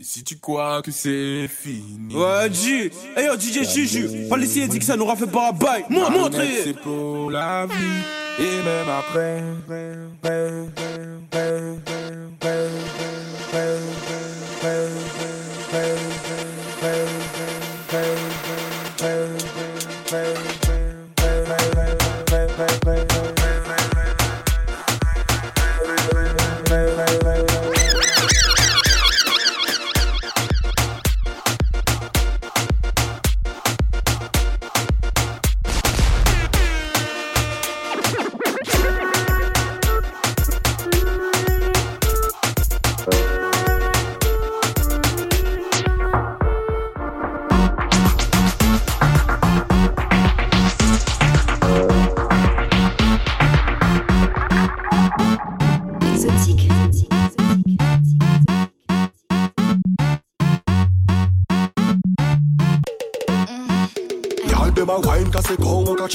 Et si tu crois que c'est fini? Ouais, G. Hey yo, DJ Chiju. Policier dit que ça n'aura fait pas un bail. Moi, montrez. C'est pour la vie. Et même après.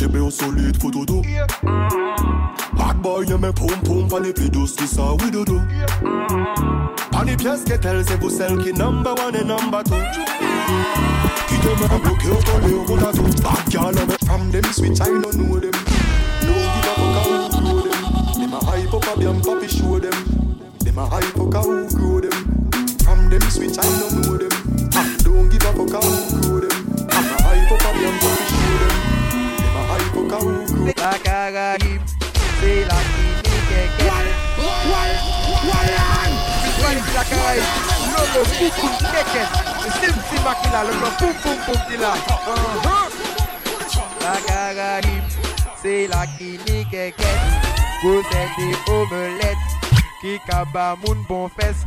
Chebe au solide photo do Bad boy you me poum poum Pan les pédos qui ça oui dodo. Pan les pièces qu'est elle c'est vous celle qui number one et number two. Qui te met bloqué au collé au potato Bad girl me from them switch I don't know them La karahim, c'est la kini kekes Gozet de omelette Ki kaba bon fes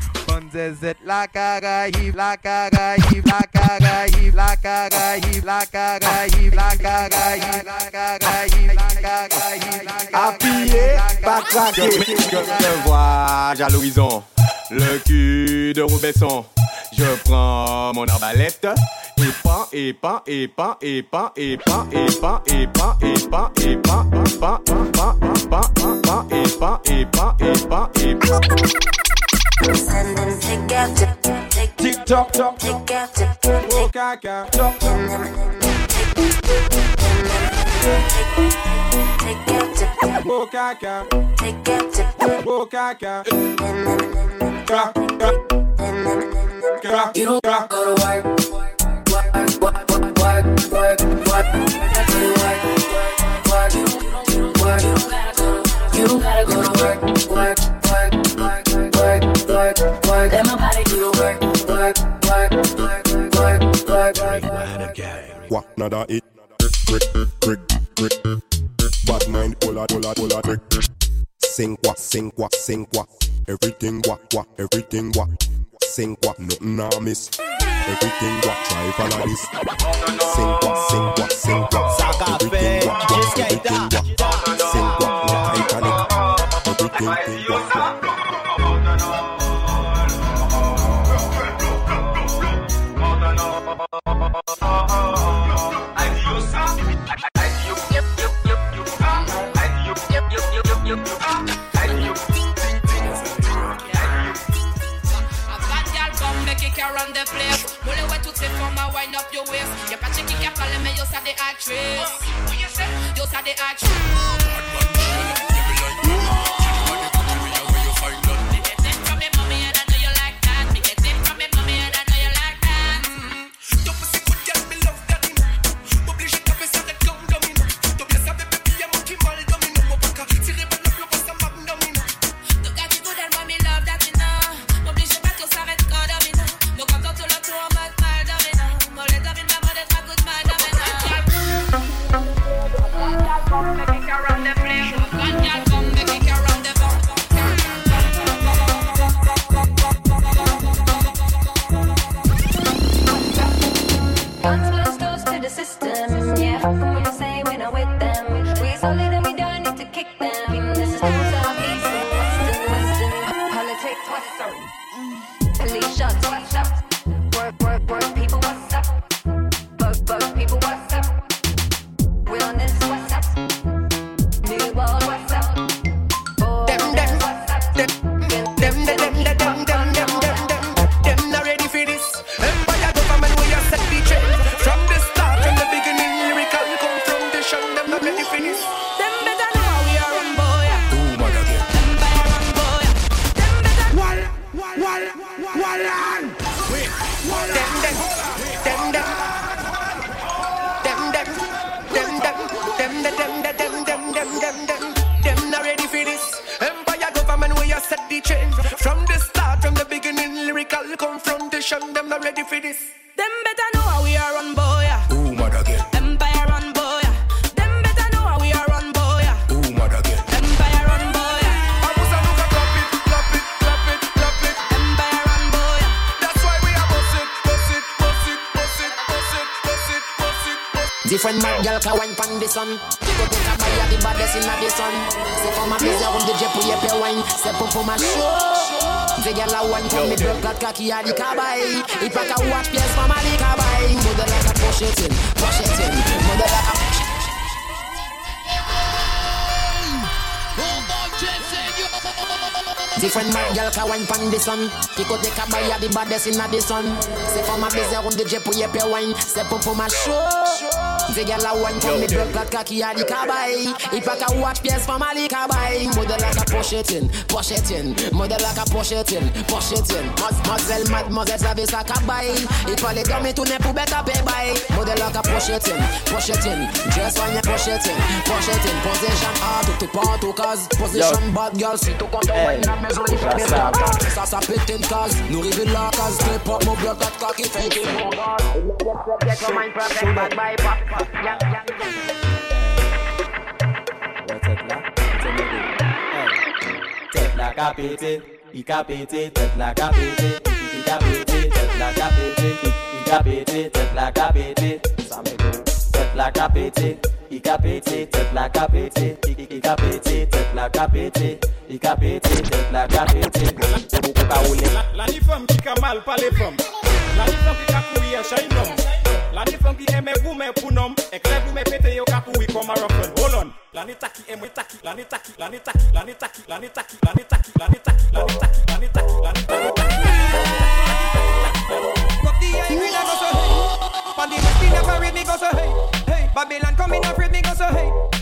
la la karahim, la karahim La karahim, la karahim, la karahim, la karahim, la Appuyez, pas que à l'horizon le cul de Robesson. Je prends mon arbalète et pan, et pan, et pan, et pan, et pan, et pan, et pan, et pan, et pan, et pan, et pan, et pan, et pan, et pan, et pan. Send them together, tick tock, tock, together, tick tock, tock, tock, tock, tock, tock, Oh caca. You don't go to work, work, work, work, work, work, work. Go to work, work, work, work. You don't gotta go to work, work, work, work, work, work, work. Let my body do the work, work, work, work, work, work, work. What nada it Brick, brick, brick Bad mind, hola, hola, brick Sing what, sing what, sing what. Everything what, what, everything what. Sing what, nothing I miss. Everything what, try follow this Sing what, sing what, sing what. Everything what, what, everything what. Sing what, like Titanic Everything what different mad girl can wine pan the sun. You go take a bite of the baddest in the sun. Say for my pleasure, I the jet pull up your wine. Say pump for my show. The girl I want from me broke got cocky at the carbine. If I can watch PS for my carbine. Mother like a push it in, push it in. Mother like a push it Different man, girl can wine pan the sun. Pick up the cabay at the baddest in the sun. Say for my pleasure, busy the DJ pull up your wine. Say pump for my show. Ze girl a one for me broke like cocky and the kabay. If I can watch PS for Mali kabay. Mother like a push it in, push it in. Mother like a push it in, push it in. Mus muzzle mad muzzle service a kabay. If I let the me to nepu better pay by. Mother like a push it in, push it in. Just when you push it in, push it in. Position hard to part to cause. Position bad girl si tu comptes when la maison il fait des lacs. Ça ça pète la case. Step up mon block like cocky fake it. Get your mind perfect, bad by pop. ka pété, il ka pété, tête la ka pété, il ka pété, tête la ka pété, il ka pété, tête la ka pété, ça me go. Tête la ka pété, il ka pété, tête la ka pété, il ka pété, tête la ka pété, il ka pété, tête la ka pété. Beaucoup ka roulé. La ni femme qui ka mal pas les femmes. La ni femme qui ka couille à chaque homme. La ni femme qui aime vous mais pour nom. Et que vous me pété yo ka courir comme un rock'n'roll. Hold on. La ni taki aime taki. La ni taki. La ni taki. La ni taki. La ni taki. La ni taki. La ni taki. La ni taki. La ni taki. La ni taki. Up the grade, I go so hey. Pon the in a parade, me go so hey. Hey, Babylon come in afraid, me go so hey.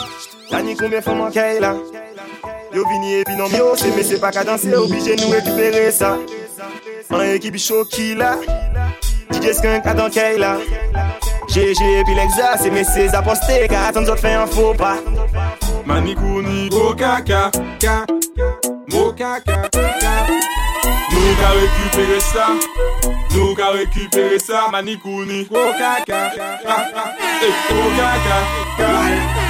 Manikoua Tani combien fois mon là? Yo vini et puis non c'est mais c'est pas qu'à danser Obligé nous récupérer ça. En équipe choquée là DJ Skunk à dans là? GG et puis l'exa c'est mais c'est aposté Car attends d'autres fait un faux pas. Manikouni, go kaka, ka, mo ka. Nous qu'a récupéré ça, nous qu'a récupéré ça, Manikouni, go ka. Eh, go kaka, ka,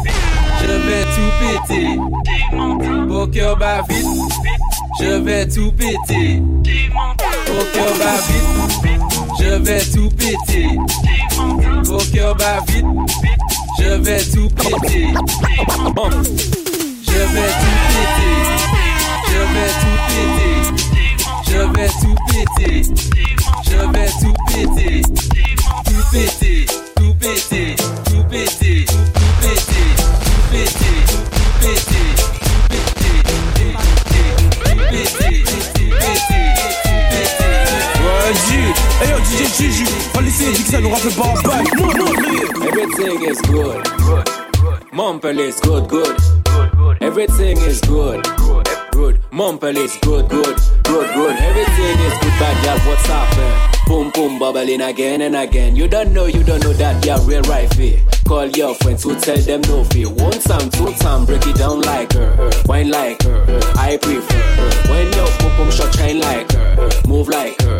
je vais tout péter. Mon cœur bat vite, je vais tout péter. Mon cœur bat vite, je vais tout péter. Mon cœur bat je vais tout péter. Je vais tout péter. Je vais tout péter. Je vais tout péter. Je vais tout Mumple is good, good. Everything is good. Good. Mumple is good, good. good, good. Everything is good, bad, yeah, what's happening? Boom, boom, bubbling again and again. You don't know, you don't know that, yeah, real right here. Call your friends who tell them no fear. One time, two time, break it down like her. Wine like her, I prefer. When your boom, boom, shot shine like her. Move like her,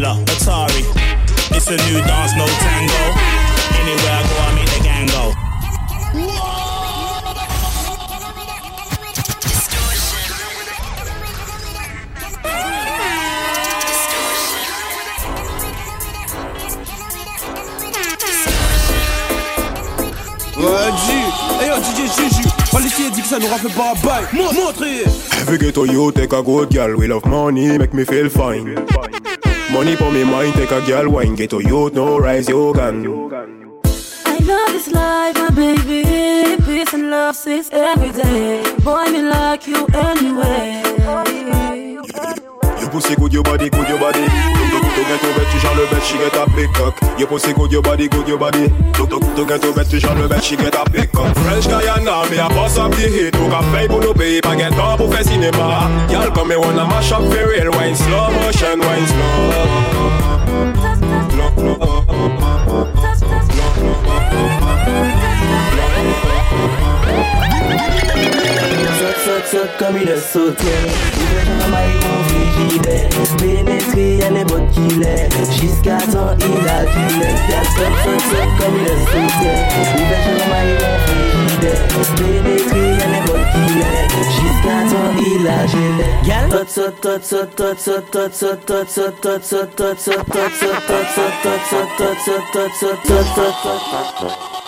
fella, Atari. It's a new dance, no tango. Anywhere I go, I meet the gang go. Ouais, G. Hey yo, DJ Juju. Policier dit que ça nous rappelle pas un bail. Mon- Montrez. Every ghetto you take a good girl, we love money, make me feel fine. Money for me mind, take a girl wine, ghetto youth, no rise your gun. I love this life, my baby. Peace and love, sweet every day. Boy, me like you anyway. You pussy good, your body good, your body. Look, look, to get over, tu genre le bête, she get a big cock. You pussy good, your body good, your body. Look, look, to get over, tu genre le bête, she get a big cock. French Guyana, me a boss up the hit. Look a play pour nous payer, pas get pour faire cinéma. Y'all come me wanna mash up for real, wine slow motion, wine Saute, saute, saute comme une sautière Ouvert en maille au frigidaire Pénétré, elle est bonne qu'il est Jusqu'à temps, il a du lait Y'a saute, saute, saute comme une sautière Ouvert en maille au frigidaire Pénétré, elle est bonne qu'il est Jusqu'à temps, il a du Gal Tot, saute, tot, saute, tot, saute, tot, saute, tot, saute, tot, saute, tot, saute, tot, saute, tot, saute, tot, saute, tot, saute, tot,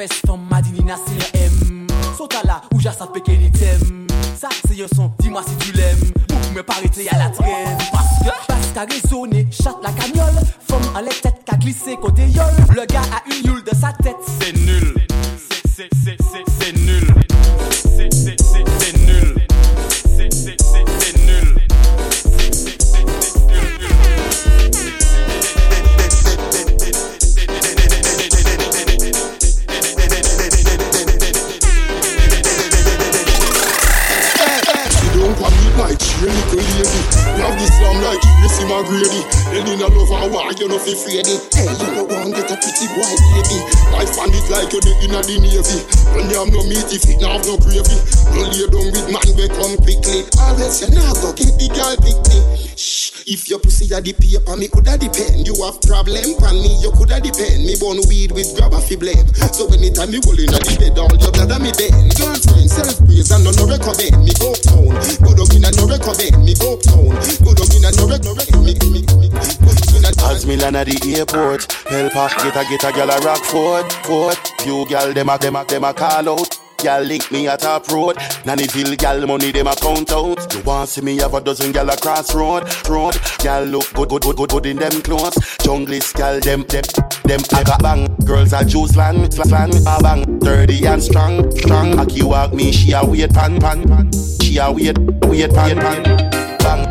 fes madinina sire m. Sota la ou ja sa peke litem Sa se yon son, di mwa si tu lem Mou mè parite ya la trem Paske, paska rezone, chate la kanyol Fèm an lèk fi it. Hey, you know one get a pretty boy baby. Life and it like you the inna the navy. When you have no meat, if it have no gravy. No lay down with man, we come quickly. Always you nah go get the girl pick me. Shh, if your pussy a the paper, me coulda depend. You have problem, pan me, you coulda depend. Me born weed with grab a fi blame. So anytime me roll inna the bed, all your blood a me bend. Girlfriend, self praise and no no recommend. Me go town, go down inna no recommend. Me go town, go down inna no recommend. Me me me. As me land at the airport, help her get a get a gal a rock fort, fort. Few gal dem a dem a dem a call out. Gal link me at top road. Nannyville gal money dem a count out. You want see me have a dozen gal across road, road. Gal look good, good, good, good, good in them clothes. Junglist dem dem dem a got bang. Girls a juice land, land a bang. Dirty and strong, strong. Aki walk me, she a wait pan pan pan. She a wait, wait pan pan. Bang,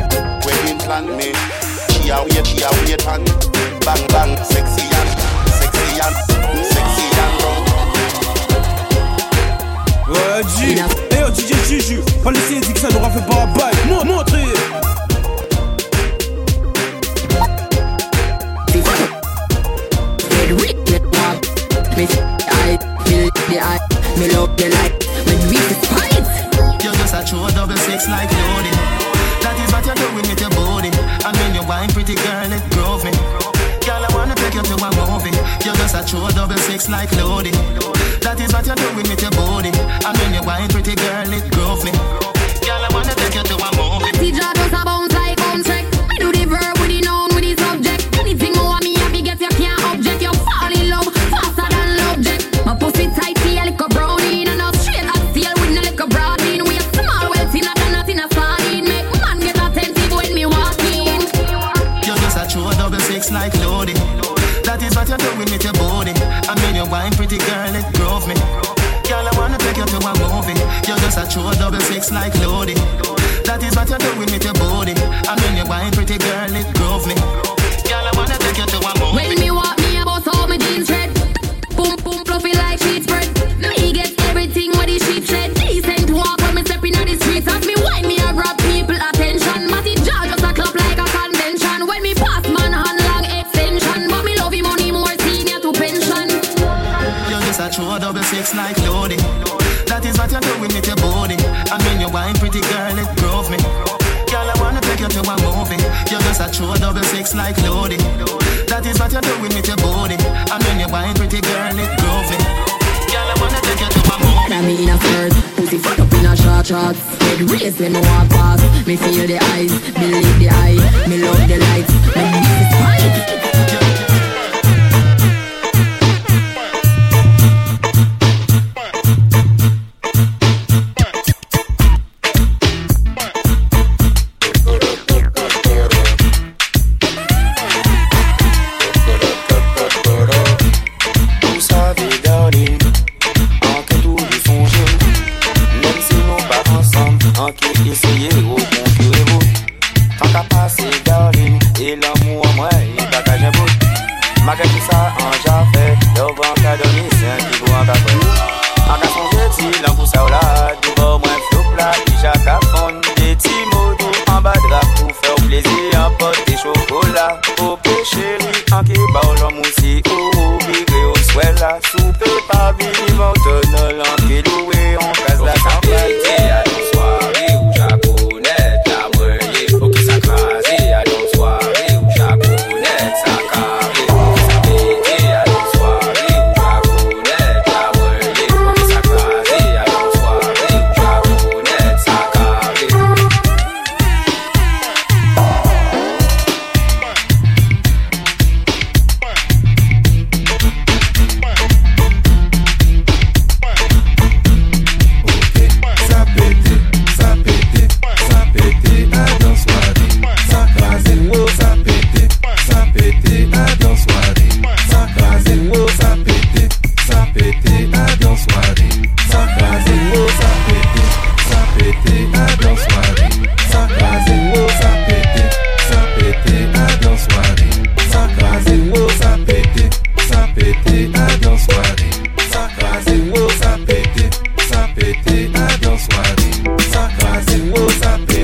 wedding plan me. She a wait, she a wait pan. Bang bang, sexy Ouais, G. Eh yo, DJ Juju, pas laisser dire que ça n'aura fait pas un bail. Mon- Montrez. Get rich, get walk. Me I feel the eye, me love the light. When we fight, You're just a true double six like loading. That is what you're doing with your body. And when you wine, pretty girl, it grove me. Girl, I wanna take you to a movie. You're just a true double six like loading. That is what you're doing with your body. And when you wine, pretty girl, it grove me. Girl, I wanna take you to a movie. Teacher does a bounce like bounce check. What with your body. And when you wine, pretty girl, it grove me. Girl, I wanna take you to a movie. You're just a true double six like loading. That is what you're doing with your body. You're a true double six like loading. That is what you're doing with your body. And when you wine, pretty girl, it me. Girl, I wanna take you to a movie. And me in a skirt, pussy fuck up in a short shorts. Head race when me walk past. Me feel the eyes, believe the eye. Me love the lights. Me this is Magan ki sa anja fe. Yo ban ka donisyen ki go an ka fe An ka sonje ti lan pou sa ou la. Di bo mwen flop la Di jaka fon. De ti modou an badra Pou fe ou plezi an pot de chokola. Ou pe cheri an ki ba ou lom ou si Ou ou vire ou swela. Soupe pa vini mok tono lan ki loue. sa kaze ou sa pe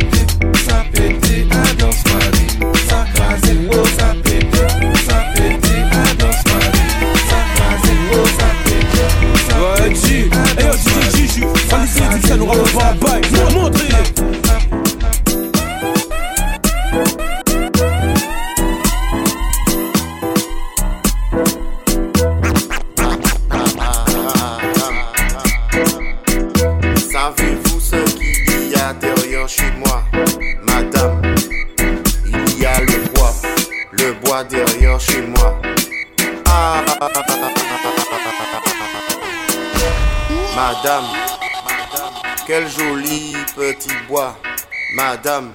Madame, quel joli petit bois, Madame,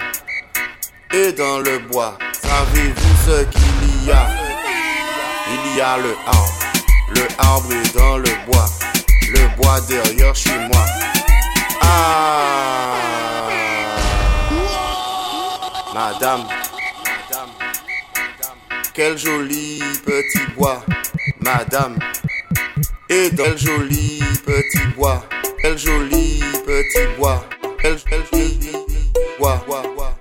et dans le bois, savez-vous ce qu'il y a? Il y a le arbre, le arbre est dans le bois, le bois derrière chez moi. Ah, Madame, quel joli petit bois, Madame, et dans joli petit bois, quel joli petit bois, quel joli bois, bois, bois,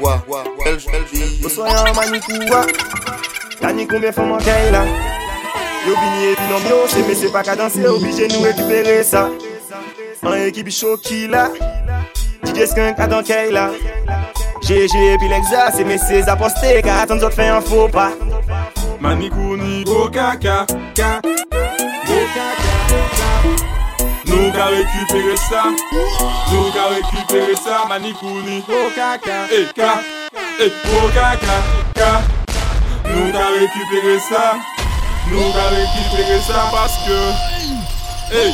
bois, bois, quel joli combien faut manquer là? Yo vini et puis non yo c'est mais c'est pas qu'à danser Obligé nous récupérer ça. En équipe choquée là DJ Skunk à dans là? GG puis l'exa c'est mais c'est aposté Car attends d'autres fait un faux pas. Manikouni, go kaka. Nou eh, ka rekupere sa Nou ka rekupere sa Manikouni Okaka E ka. E okaka Ka Nou ka. Rekupere sa Nou ka rekupere sa Paske E Hey